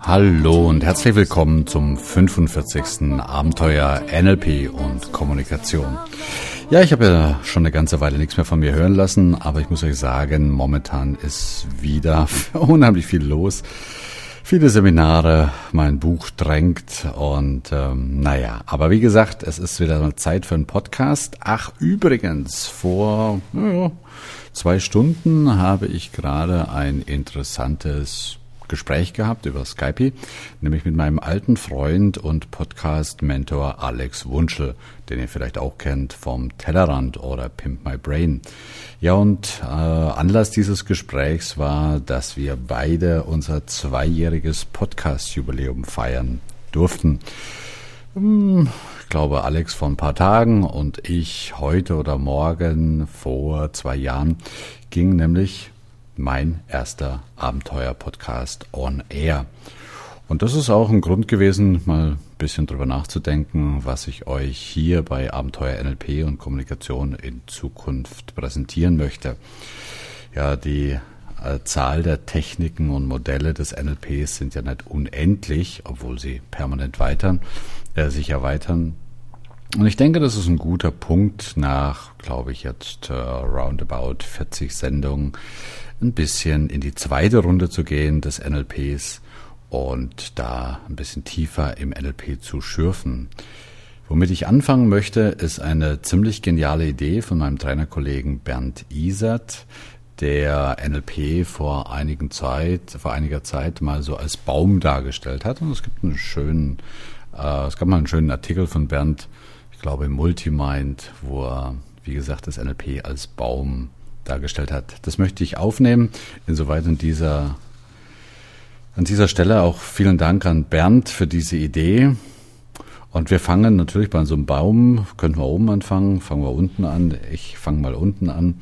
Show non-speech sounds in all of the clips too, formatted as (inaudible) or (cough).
Hallo und herzlich willkommen zum 45. Abenteuer NLP und Kommunikation. Ja, ich habe ja schon eine ganze Weile nichts mehr von mir hören lassen, aber ich muss euch sagen, momentan ist wieder (laughs) unheimlich viel los. Viele Seminare, mein Buch drängt und ähm, naja, aber wie gesagt, es ist wieder Zeit für einen Podcast. Ach, übrigens, vor ja, zwei Stunden habe ich gerade ein interessantes Gespräch gehabt über Skype, nämlich mit meinem alten Freund und Podcast-Mentor Alex Wunschel, den ihr vielleicht auch kennt vom Tellerrand oder Pimp My Brain. Ja, und äh, Anlass dieses Gesprächs war, dass wir beide unser zweijähriges Podcast-Jubiläum feiern durften. Hm, ich glaube, Alex vor ein paar Tagen und ich heute oder morgen vor zwei Jahren ging nämlich mein erster Abenteuer-Podcast on Air. Und das ist auch ein Grund gewesen, mal ein bisschen drüber nachzudenken, was ich euch hier bei Abenteuer NLP und Kommunikation in Zukunft präsentieren möchte. Ja, die äh, Zahl der Techniken und Modelle des NLPs sind ja nicht unendlich, obwohl sie permanent weitern, äh, sich erweitern. Und ich denke, das ist ein guter Punkt nach, glaube ich, jetzt äh, roundabout 40 Sendungen, ein bisschen in die zweite Runde zu gehen des NLPs und da ein bisschen tiefer im NLP zu schürfen. Womit ich anfangen möchte, ist eine ziemlich geniale Idee von meinem Trainerkollegen Bernd Isert, der NLP vor einigen Zeit, vor einiger Zeit mal so als Baum dargestellt hat. Und es gibt einen schönen, äh, es gab mal einen schönen Artikel von Bernd, ich glaube im Multimind, wo er, wie gesagt, das NLP als Baum dargestellt hat. Das möchte ich aufnehmen. Insoweit an dieser, an dieser Stelle auch vielen Dank an Bernd für diese Idee. Und wir fangen natürlich bei so einem Baum, könnten wir oben anfangen, fangen wir unten an. Ich fange mal unten an,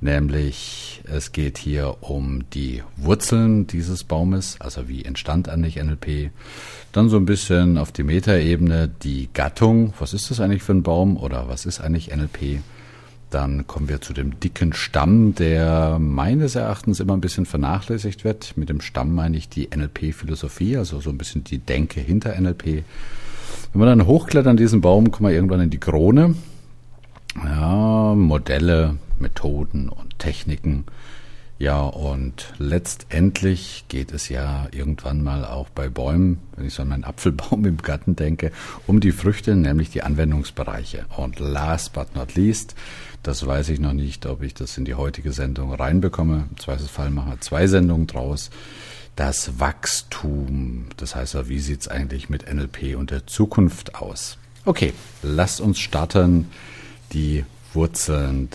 nämlich es geht hier um die Wurzeln dieses Baumes, also wie entstand eigentlich NLP. Dann so ein bisschen auf die Metaebene die Gattung, was ist das eigentlich für ein Baum oder was ist eigentlich NLP? Dann kommen wir zu dem dicken Stamm, der meines Erachtens immer ein bisschen vernachlässigt wird. Mit dem Stamm meine ich die NLP-Philosophie, also so ein bisschen die Denke hinter NLP. Wenn wir dann hochklettern diesen Baum, kommen wir irgendwann in die Krone. Ja, Modelle, Methoden und Techniken. Ja, und letztendlich geht es ja irgendwann mal auch bei Bäumen, wenn ich so an meinen Apfelbaum (laughs) im Garten denke, um die Früchte, nämlich die Anwendungsbereiche. Und last but not least, das weiß ich noch nicht, ob ich das in die heutige Sendung reinbekomme. Im Zweifelsfall machen wir zwei Sendungen draus. Das Wachstum, das heißt, wie sieht es eigentlich mit NLP und der Zukunft aus? Okay, lasst uns starten. Die Wurzeln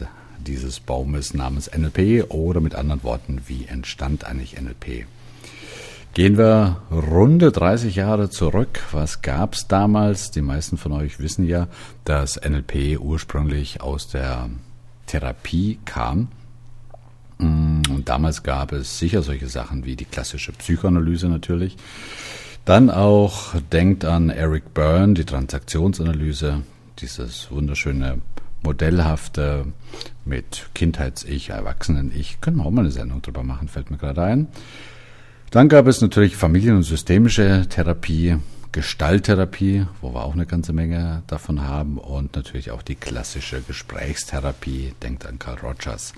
dieses Baumes namens NLP oder mit anderen Worten, wie entstand eigentlich NLP? Gehen wir runde 30 Jahre zurück. Was gab's damals? Die meisten von euch wissen ja, dass NLP ursprünglich aus der Therapie kam. Mm, und damals gab es sicher solche Sachen wie die klassische Psychoanalyse natürlich. Dann auch denkt an Eric Byrne, die Transaktionsanalyse, dieses wunderschöne modellhafte mit Kindheits-Ich, Erwachsenen-Ich. Können wir auch mal eine Sendung drüber machen, fällt mir gerade ein. Dann gab es natürlich Familien- und systemische Therapie, Gestalttherapie, wo wir auch eine ganze Menge davon haben und natürlich auch die klassische Gesprächstherapie, denkt an Carl Rogers.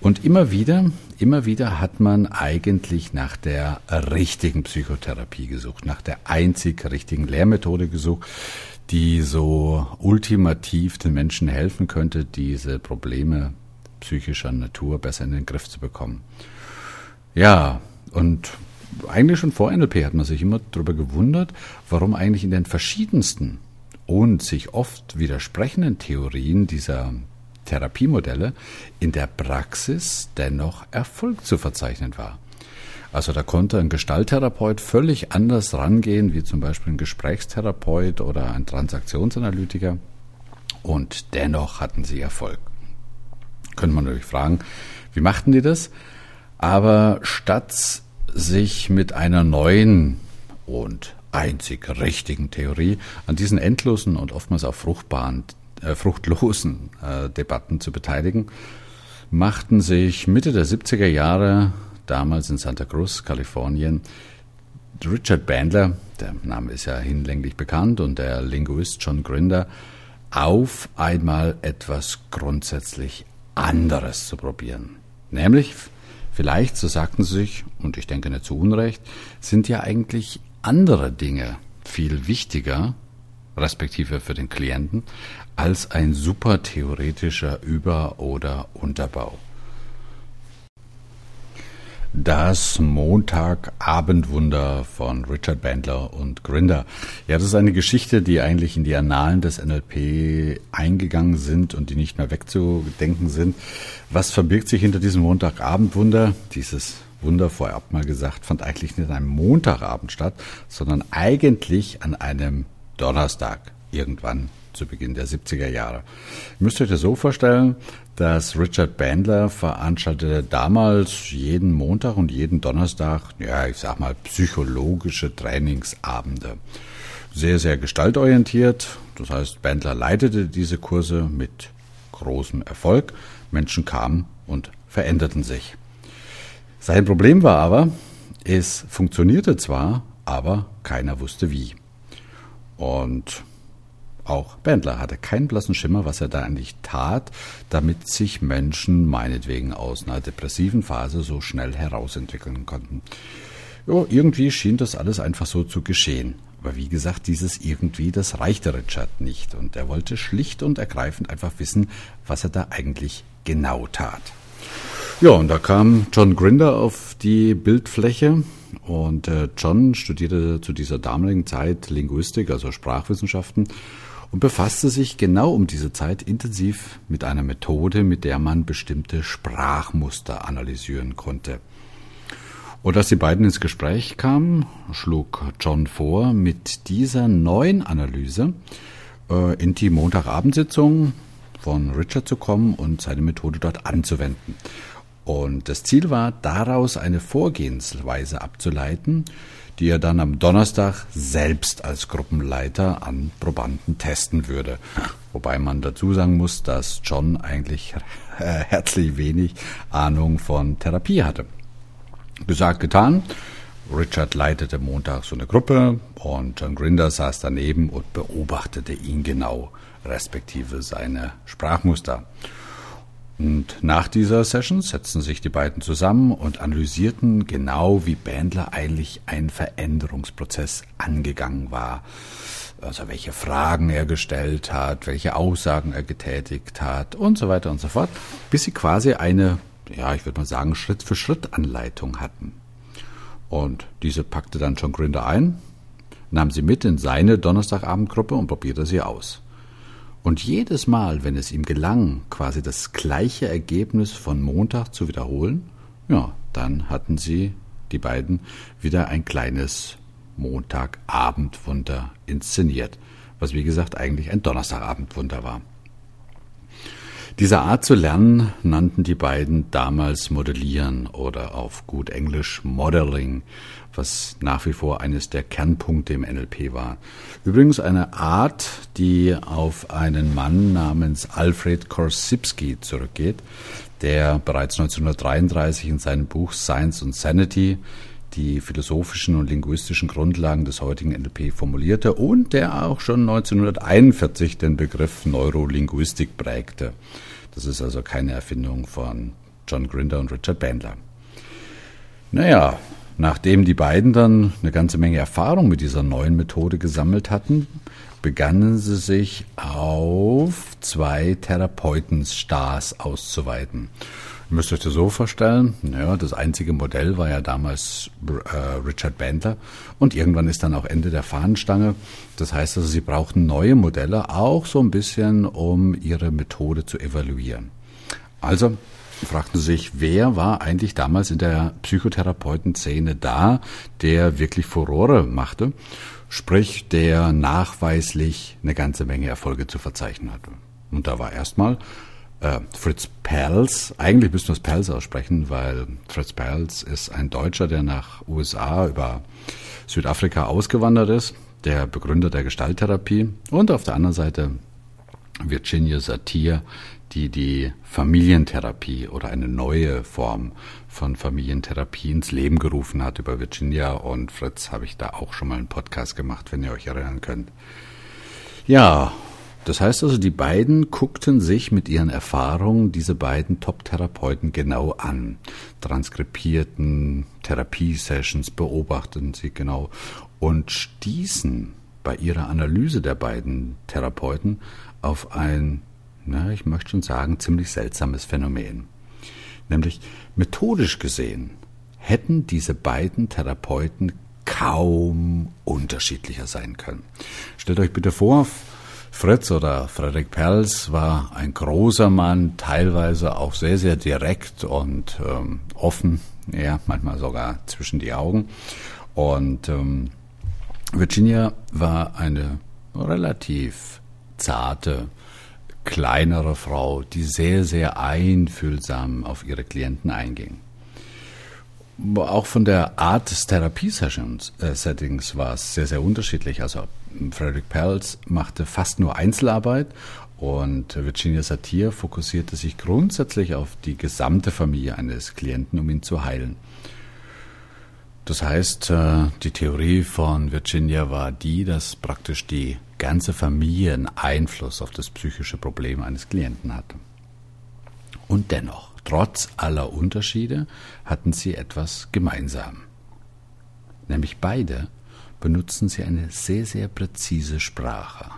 Und immer wieder, immer wieder hat man eigentlich nach der richtigen Psychotherapie gesucht, nach der einzig richtigen Lehrmethode gesucht, die so ultimativ den Menschen helfen könnte, diese Probleme psychischer Natur besser in den Griff zu bekommen. Ja, und eigentlich schon vor NLP hat man sich immer darüber gewundert, warum eigentlich in den verschiedensten und sich oft widersprechenden Theorien dieser Therapiemodelle in der Praxis dennoch Erfolg zu verzeichnen war. Also da konnte ein Gestalttherapeut völlig anders rangehen, wie zum Beispiel ein Gesprächstherapeut oder ein Transaktionsanalytiker. Und dennoch hatten sie Erfolg. Könnte man natürlich fragen, wie machten die das? Aber statt sich mit einer neuen und einzig richtigen Theorie an diesen endlosen und oftmals auch fruchtbaren, äh, fruchtlosen äh, Debatten zu beteiligen, machten sich Mitte der 70er Jahre, damals in Santa Cruz, Kalifornien, Richard Bandler, der Name ist ja hinlänglich bekannt, und der Linguist John Grinder auf einmal etwas grundsätzlich anderes zu probieren. Nämlich, vielleicht, so sagten sie sich, und ich denke nicht zu Unrecht, sind ja eigentlich andere Dinge viel wichtiger, respektive für den Klienten, als ein super theoretischer Über- oder Unterbau. Das Montagabendwunder von Richard Bandler und Grinder. Ja, das ist eine Geschichte, die eigentlich in die Annalen des NLP eingegangen sind und die nicht mehr wegzudenken sind. Was verbirgt sich hinter diesem Montagabendwunder? Dieses Wunder vorab mal gesagt, fand eigentlich nicht an einem Montagabend statt, sondern eigentlich an einem Donnerstag irgendwann zu Beginn der 70er Jahre. Ihr müsst euch das so vorstellen, dass Richard Bandler veranstaltete damals jeden Montag und jeden Donnerstag, ja, ich sag mal, psychologische Trainingsabende. Sehr, sehr gestaltorientiert. Das heißt, Bandler leitete diese Kurse mit großem Erfolg. Menschen kamen und veränderten sich. Sein Problem war aber, es funktionierte zwar, aber keiner wusste wie. Und auch Bendler hatte keinen blassen Schimmer, was er da eigentlich tat, damit sich Menschen meinetwegen aus einer depressiven Phase so schnell herausentwickeln konnten. Jo, irgendwie schien das alles einfach so zu geschehen. Aber wie gesagt, dieses irgendwie, das reichte Richard nicht. Und er wollte schlicht und ergreifend einfach wissen, was er da eigentlich genau tat. Ja, und da kam John Grinder auf die Bildfläche und äh, John studierte zu dieser damaligen Zeit Linguistik, also Sprachwissenschaften und befasste sich genau um diese Zeit intensiv mit einer Methode, mit der man bestimmte Sprachmuster analysieren konnte. Und als die beiden ins Gespräch kamen, schlug John vor, mit dieser neuen Analyse äh, in die Montagabendsitzung von Richard zu kommen und seine Methode dort anzuwenden. Und das Ziel war, daraus eine Vorgehensweise abzuleiten, die er dann am Donnerstag selbst als Gruppenleiter an Probanden testen würde. Wobei man dazu sagen muss, dass John eigentlich (laughs) herzlich wenig Ahnung von Therapie hatte. Gesagt, getan. Richard leitete Montag so eine Gruppe und John Grinder saß daneben und beobachtete ihn genau, respektive seine Sprachmuster. Und nach dieser Session setzten sich die beiden zusammen und analysierten genau, wie Bandler eigentlich einen Veränderungsprozess angegangen war. Also welche Fragen er gestellt hat, welche Aussagen er getätigt hat und so weiter und so fort, bis sie quasi eine, ja, ich würde mal sagen, Schritt-für-Schritt-Anleitung hatten. Und diese packte dann John Grinder ein, nahm sie mit in seine Donnerstagabendgruppe und probierte sie aus. Und jedes Mal, wenn es ihm gelang, quasi das gleiche Ergebnis von Montag zu wiederholen, ja, dann hatten sie, die beiden, wieder ein kleines Montagabendwunder inszeniert, was wie gesagt eigentlich ein Donnerstagabendwunder war. Diese Art zu lernen nannten die beiden damals Modellieren oder auf gut Englisch Modeling, was nach wie vor eines der Kernpunkte im NLP war. Übrigens eine Art, die auf einen Mann namens Alfred Korsipski zurückgeht, der bereits 1933 in seinem Buch Science and Sanity die philosophischen und linguistischen Grundlagen des heutigen NLP formulierte und der auch schon 1941 den Begriff Neurolinguistik prägte. Das ist also keine Erfindung von John Grinder und Richard Bandler. Naja, nachdem die beiden dann eine ganze Menge Erfahrung mit dieser neuen Methode gesammelt hatten, begannen sie sich auf zwei Therapeutenstars auszuweiten. Ihr müsst euch das so vorstellen, ja, das einzige Modell war ja damals äh, Richard Bandler und irgendwann ist dann auch Ende der Fahnenstange. Das heißt also, sie brauchten neue Modelle, auch so ein bisschen, um ihre Methode zu evaluieren. Also fragten sie sich, wer war eigentlich damals in der Psychotherapeutenszene da, der wirklich Furore machte, sprich der nachweislich eine ganze Menge Erfolge zu verzeichnen hatte. Und da war erstmal äh, Fritz Perls. Eigentlich müssen wir es Perls aussprechen, weil Fritz Perls ist ein Deutscher, der nach USA über Südafrika ausgewandert ist, der Begründer der Gestalttherapie. Und auf der anderen Seite Virginia Satir, die die Familientherapie oder eine neue Form von Familientherapie ins Leben gerufen hat. Über Virginia und Fritz habe ich da auch schon mal einen Podcast gemacht, wenn ihr euch erinnern könnt. Ja, das heißt also, die beiden guckten sich mit ihren Erfahrungen diese beiden Top-Therapeuten genau an, transkribierten Therapiesessions, beobachteten sie genau und stießen bei ihrer Analyse der beiden Therapeuten auf ein, na, ich möchte schon sagen, ziemlich seltsames Phänomen. Nämlich methodisch gesehen hätten diese beiden Therapeuten kaum unterschiedlicher sein können. Stellt euch bitte vor, Fritz oder Frederik Perls war ein großer Mann, teilweise auch sehr, sehr direkt und ähm, offen, ja, manchmal sogar zwischen die Augen. Und ähm, Virginia war eine relativ zarte, kleinere Frau, die sehr, sehr einfühlsam auf ihre Klienten einging. Auch von der Art des Therapie-Settings äh, war es sehr, sehr unterschiedlich. Also Frederick Pelz machte fast nur Einzelarbeit und Virginia Satir fokussierte sich grundsätzlich auf die gesamte Familie eines Klienten, um ihn zu heilen. Das heißt, äh, die Theorie von Virginia war die, dass praktisch die ganze Familie einen Einfluss auf das psychische Problem eines Klienten hatte. Und dennoch, trotz aller Unterschiede, hatten sie etwas gemeinsam. Nämlich beide benutzen sie eine sehr, sehr präzise Sprache,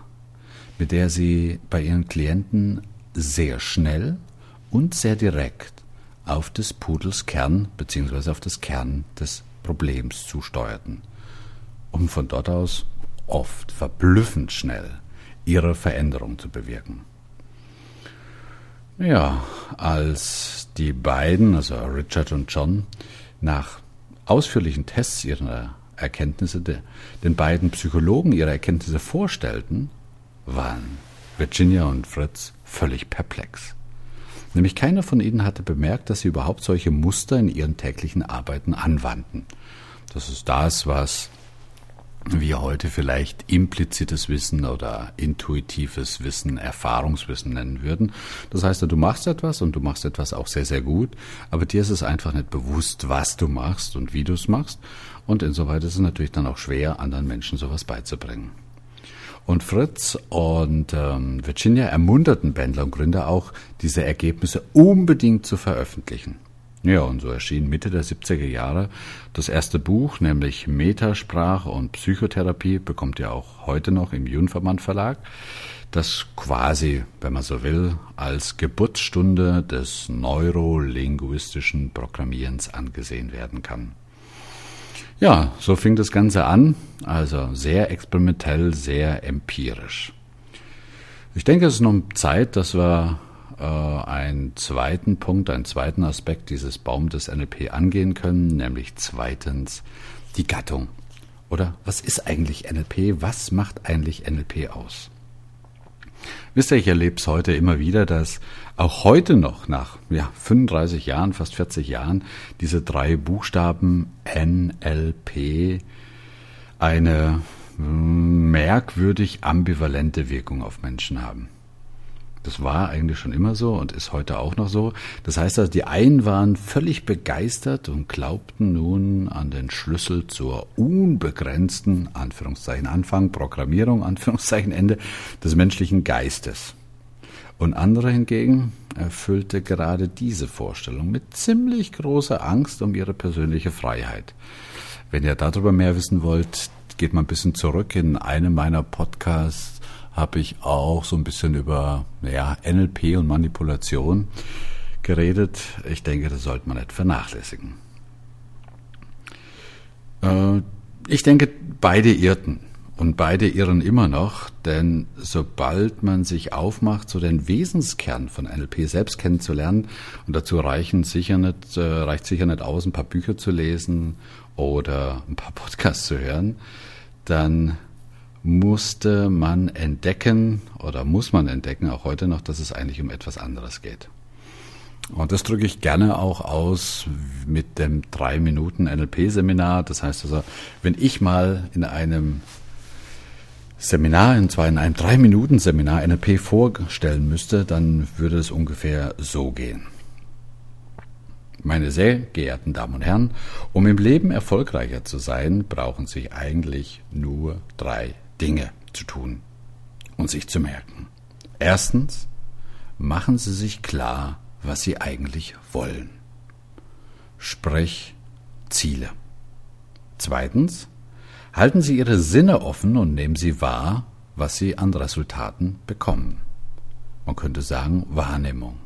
mit der sie bei ihren Klienten sehr schnell und sehr direkt auf des Pudels Kern bzw. auf das Kern des Problems zusteuerten, um von dort aus oft verblüffend schnell ihre Veränderung zu bewirken. Ja, als die beiden, also Richard und John, nach ausführlichen Tests ihrer Erkenntnisse den beiden Psychologen ihre Erkenntnisse vorstellten, waren Virginia und Fritz völlig perplex. Nämlich keiner von ihnen hatte bemerkt, dass sie überhaupt solche Muster in ihren täglichen Arbeiten anwandten. Das ist das, was wir heute vielleicht implizites Wissen oder intuitives Wissen, Erfahrungswissen nennen würden. Das heißt, du machst etwas und du machst etwas auch sehr, sehr gut, aber dir ist es einfach nicht bewusst, was du machst und wie du es machst. Und insoweit ist es natürlich dann auch schwer, anderen Menschen sowas beizubringen. Und Fritz und ähm, Virginia ermunterten Bändler und Gründer auch, diese Ergebnisse unbedingt zu veröffentlichen. Ja, und so erschien Mitte der 70er Jahre das erste Buch, nämlich Metasprache und Psychotherapie, bekommt ihr auch heute noch im Junverband Verlag, das quasi, wenn man so will, als Geburtsstunde des neurolinguistischen Programmierens angesehen werden kann. Ja, so fing das Ganze an, also sehr experimentell, sehr empirisch. Ich denke, es ist noch Zeit, dass wir äh, einen zweiten Punkt, einen zweiten Aspekt dieses Baum des NLP angehen können, nämlich zweitens die Gattung. Oder was ist eigentlich NLP? Was macht eigentlich NLP aus? Wisst ihr, ich erlebe es heute immer wieder, dass auch heute noch nach ja, 35 Jahren, fast 40 Jahren, diese drei Buchstaben NLP eine merkwürdig ambivalente Wirkung auf Menschen haben. Das war eigentlich schon immer so und ist heute auch noch so. Das heißt also, die einen waren völlig begeistert und glaubten nun an den Schlüssel zur unbegrenzten, Anführungszeichen Anfang, Programmierung, Anführungszeichen Ende, des menschlichen Geistes. Und andere hingegen erfüllte gerade diese Vorstellung mit ziemlich großer Angst um ihre persönliche Freiheit. Wenn ihr darüber mehr wissen wollt, geht mal ein bisschen zurück in einem meiner Podcasts habe ich auch so ein bisschen über ja, NLP und Manipulation geredet. Ich denke, das sollte man nicht vernachlässigen. Äh, ich denke, beide irrten. Und beide irren immer noch, denn sobald man sich aufmacht, so den Wesenskern von NLP selbst kennenzulernen, und dazu reichen sicher nicht, äh, reicht sicher nicht aus, ein paar Bücher zu lesen oder ein paar Podcasts zu hören, dann musste man entdecken oder muss man entdecken, auch heute noch, dass es eigentlich um etwas anderes geht. Und das drücke ich gerne auch aus mit dem drei Minuten NLP-Seminar. Das heißt also, wenn ich mal in einem Seminar, und zwar in einem drei Minuten Seminar NLP vorstellen müsste, dann würde es ungefähr so gehen. Meine sehr geehrten Damen und Herren, um im Leben erfolgreicher zu sein, brauchen Sie eigentlich nur drei Dinge zu tun und sich zu merken. Erstens, machen Sie sich klar, was Sie eigentlich wollen. Sprich Ziele. Zweitens, halten Sie Ihre Sinne offen und nehmen Sie wahr, was Sie an Resultaten bekommen. Man könnte sagen Wahrnehmung.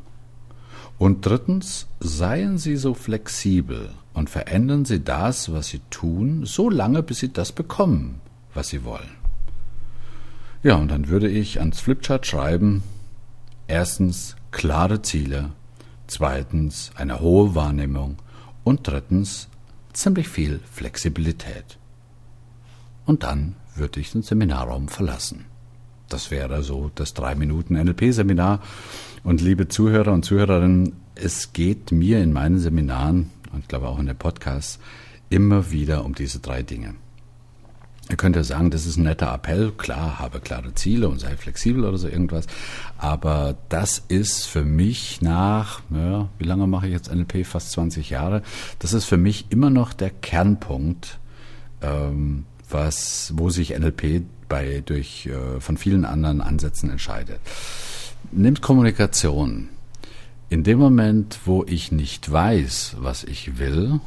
Und drittens, seien Sie so flexibel und verändern Sie das, was Sie tun, so lange, bis Sie das bekommen, was Sie wollen. Ja, und dann würde ich ans Flipchart schreiben, erstens klare Ziele, zweitens eine hohe Wahrnehmung und drittens ziemlich viel Flexibilität. Und dann würde ich den Seminarraum verlassen. Das wäre so das drei Minuten NLP-Seminar. Und liebe Zuhörer und Zuhörerinnen, es geht mir in meinen Seminaren und ich glaube auch in den Podcasts immer wieder um diese drei Dinge. Ihr könnt ja sagen, das ist ein netter Appell. Klar, habe klare Ziele und sei flexibel oder so irgendwas. Aber das ist für mich nach, ja, wie lange mache ich jetzt NLP? Fast 20 Jahre. Das ist für mich immer noch der Kernpunkt, ähm, was, wo sich NLP bei, durch, äh, von vielen anderen Ansätzen entscheidet. Nimmt Kommunikation. In dem Moment, wo ich nicht weiß, was ich will,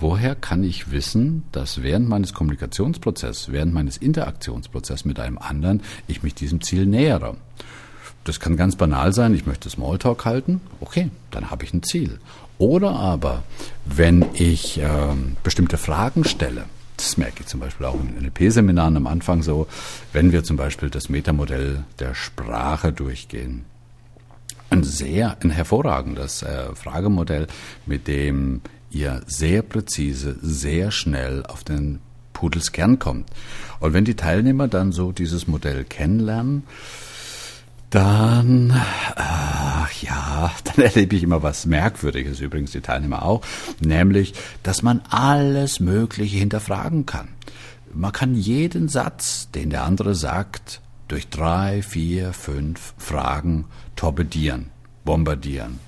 woher kann ich wissen, dass während meines Kommunikationsprozesses, während meines Interaktionsprozesses mit einem anderen, ich mich diesem Ziel nähere? Das kann ganz banal sein, ich möchte Smalltalk halten, okay, dann habe ich ein Ziel. Oder aber, wenn ich äh, bestimmte Fragen stelle, das merke ich zum Beispiel auch in NLP-Seminaren am Anfang so, wenn wir zum Beispiel das Metamodell der Sprache durchgehen. Ein sehr, ein hervorragendes äh, Fragemodell, mit dem ihr sehr präzise, sehr schnell auf den Pudelskern kommt. Und wenn die Teilnehmer dann so dieses Modell kennenlernen, dann, ach ja, (laughs) dann erlebe ich immer was Merkwürdiges, übrigens die Teilnehmer auch, nämlich, dass man alles Mögliche hinterfragen kann. Man kann jeden Satz, den der andere sagt, durch drei, vier, fünf Fragen torpedieren, bombardieren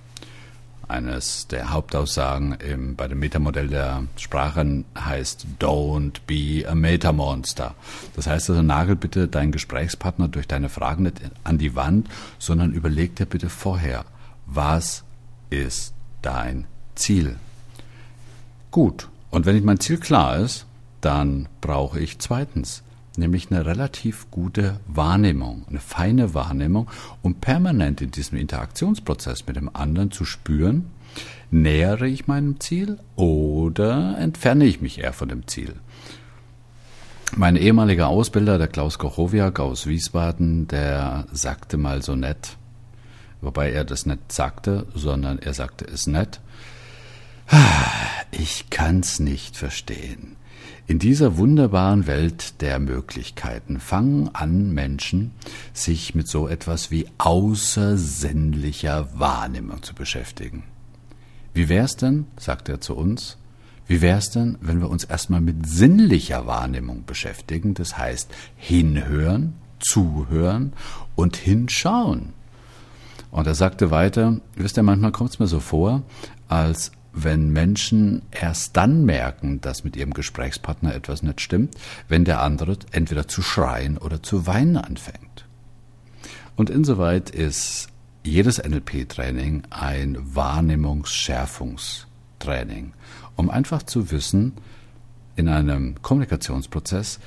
eines der Hauptaussagen im, bei dem Metamodell der Sprachen heißt Don't be a Metamonster. Das heißt also, nagel bitte deinen Gesprächspartner durch deine Fragen nicht an die Wand, sondern überleg dir bitte vorher, was ist dein Ziel? Gut, und wenn mein Ziel klar ist, dann brauche ich zweitens nämlich eine relativ gute Wahrnehmung, eine feine Wahrnehmung, um permanent in diesem Interaktionsprozess mit dem anderen zu spüren, nähere ich meinem Ziel oder entferne ich mich eher von dem Ziel. Mein ehemaliger Ausbilder, der Klaus Kochowiak aus Wiesbaden, der sagte mal so nett, wobei er das nicht sagte, sondern er sagte es nett, ah, ich kann's nicht verstehen. In dieser wunderbaren Welt der Möglichkeiten fangen an Menschen, sich mit so etwas wie außersinnlicher Wahrnehmung zu beschäftigen. Wie wär's denn, sagt er zu uns, wie wär's denn, wenn wir uns erstmal mit sinnlicher Wahrnehmung beschäftigen, das heißt hinhören, zuhören und hinschauen? Und er sagte weiter, wisst ihr, manchmal kommt es mir so vor, als wenn Menschen erst dann merken, dass mit ihrem Gesprächspartner etwas nicht stimmt, wenn der andere entweder zu schreien oder zu weinen anfängt. Und insoweit ist jedes NLP-Training ein Wahrnehmungsschärfungstraining, um einfach zu wissen, in einem Kommunikationsprozess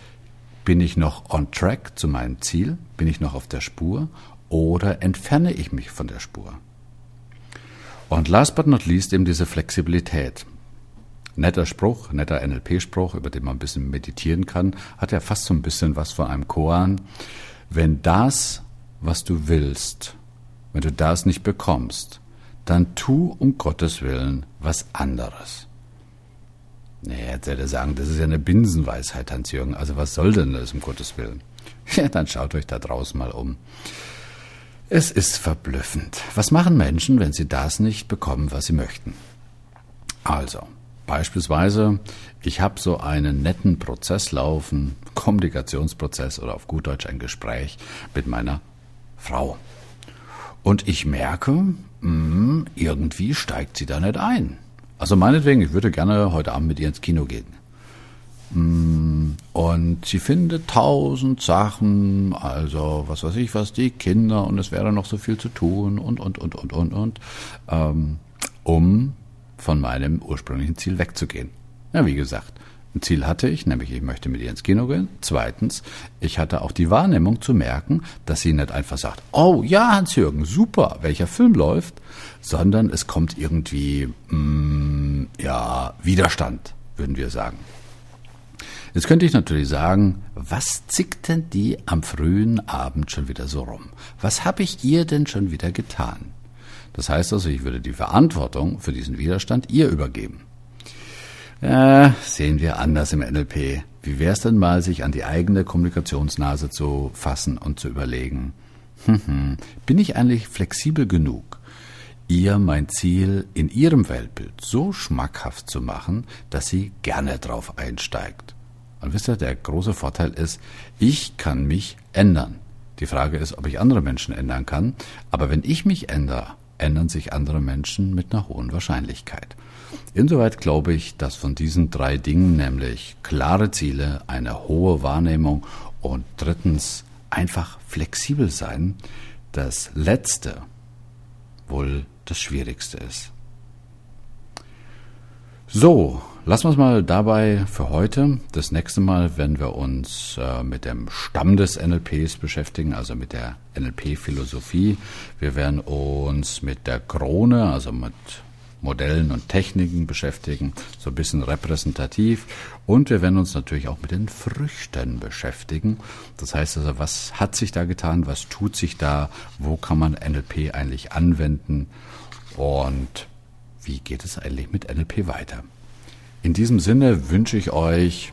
bin ich noch on track zu meinem Ziel, bin ich noch auf der Spur oder entferne ich mich von der Spur. Und last but not least eben diese Flexibilität. Netter Spruch, netter NLP-Spruch, über den man ein bisschen meditieren kann, hat ja fast so ein bisschen was von einem Koan. Wenn das, was du willst, wenn du das nicht bekommst, dann tu um Gottes Willen was anderes. Nee, jetzt hätte sagen, das ist ja eine Binsenweisheit, Hans-Jürgen. Also was soll denn das um Gottes Willen? (laughs) Ja, dann schaut euch da draußen mal um. Es ist verblüffend. Was machen Menschen, wenn sie das nicht bekommen, was sie möchten? Also, Beispielsweise, ich habe so einen netten Prozess laufen, Kommunikationsprozess oder auf gut Deutsch ein Gespräch mit meiner Frau. Und ich merke, mh, hm, irgendwie steigt sie da nicht ein. Also meinetwegen, ich würde gerne heute Abend mit ihr ins Kino gehen. Hm, und sie findet tausend Sachen, also was weiß ich was, die Kinder und es wäre noch so viel zu tun und, und, und, und, und, und, ähm, um von meinem ursprünglichen Ziel wegzugehen. Ja, wie gesagt, ein Ziel hatte ich, nämlich ich möchte mit ihr ins Kino gehen. Zweitens, ich hatte auch die Wahrnehmung zu merken, dass sie nicht einfach sagt, oh ja, Hans-Jürgen, super, welcher Film läuft, sondern es kommt irgendwie, mm, ja, Widerstand, würden wir sagen. Jetzt könnte ich natürlich sagen, was zickt denn die am frühen Abend schon wieder so rum? Was habe ich ihr denn schon wieder getan? Das heißt also, ich würde die Verantwortung für diesen Widerstand ihr übergeben. Ja, sehen wir anders im NLP. Wie wäre es denn mal, sich an die eigene Kommunikationsnase zu fassen und zu überlegen, hm, hm, bin ich eigentlich flexibel genug, ihr mein Ziel in ihrem Weltbild so schmackhaft zu machen, dass sie gerne drauf einsteigt? Und wisst ihr, der große Vorteil ist, ich kann mich ändern. Die Frage ist, ob ich andere Menschen ändern kann. Aber wenn ich mich ändere, ändern sich andere Menschen mit einer hohen Wahrscheinlichkeit. Insoweit glaube ich, dass von diesen drei Dingen, nämlich klare Ziele, eine hohe Wahrnehmung und drittens einfach flexibel sein, das Letzte wohl das Schwierigste ist. So, lassen wir es mal dabei für heute. Das nächste Mal werden wir uns äh, mit dem Stamm des NLPs beschäftigen, also mit der NLP-Philosophie. Wir werden uns mit der Krone, also mit Modellen und Techniken beschäftigen, so ein bisschen repräsentativ. Und wir werden uns natürlich auch mit den Früchten beschäftigen. Das heißt also, was hat sich da getan, was tut sich da, wo kann man NLP eigentlich anwenden und wie geht es eigentlich mit NLP weiter. In diesem Sinne wünsche ich euch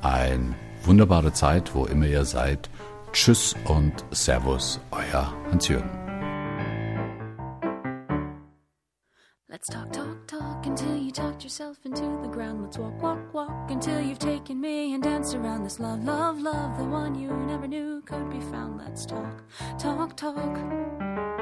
eine wunderbare Zeit, wo immer ihr seid. Tschüss und Servus, euer Hans-Jürgen. Let's talk, talk, talk until you talked yourself into the ground. Let's walk, walk, walk until you've taken me and danced around this love, love, love, the one you never knew could be found. Let's talk, talk, talk.